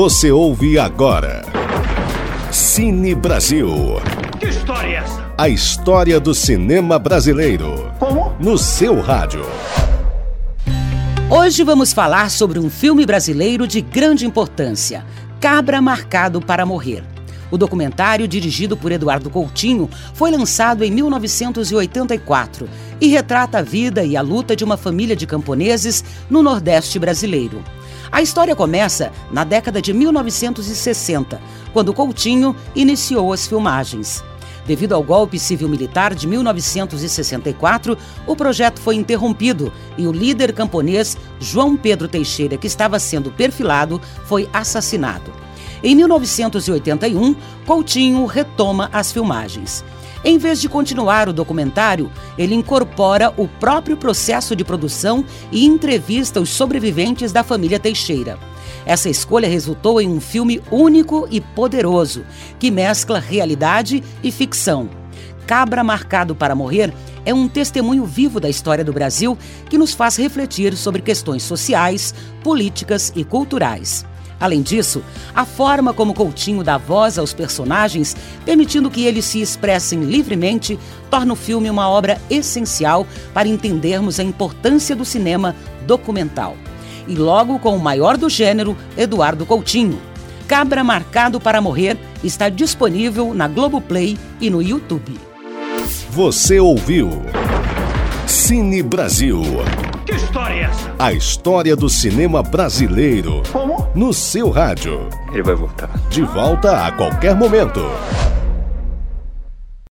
Você ouve agora. Cine Brasil. Que história é essa? A história do cinema brasileiro. Como? No seu rádio. Hoje vamos falar sobre um filme brasileiro de grande importância: Cabra Marcado para Morrer. O documentário, dirigido por Eduardo Coutinho, foi lançado em 1984 e retrata a vida e a luta de uma família de camponeses no Nordeste brasileiro. A história começa na década de 1960, quando Coutinho iniciou as filmagens. Devido ao golpe civil-militar de 1964, o projeto foi interrompido e o líder camponês João Pedro Teixeira, que estava sendo perfilado, foi assassinado. Em 1981, Coutinho retoma as filmagens. Em vez de continuar o documentário, ele incorpora o próprio processo de produção e entrevista os sobreviventes da família Teixeira. Essa escolha resultou em um filme único e poderoso, que mescla realidade e ficção. Cabra Marcado para Morrer é um testemunho vivo da história do Brasil que nos faz refletir sobre questões sociais, políticas e culturais. Além disso, a forma como Coutinho dá voz aos personagens, permitindo que eles se expressem livremente, torna o filme uma obra essencial para entendermos a importância do cinema documental. E logo com o maior do gênero, Eduardo Coutinho. Cabra Marcado para Morrer está disponível na Globoplay e no YouTube. Você ouviu. Cine Brasil. História é essa? A história do cinema brasileiro. Como? No seu rádio. Ele vai voltar. De volta a qualquer momento.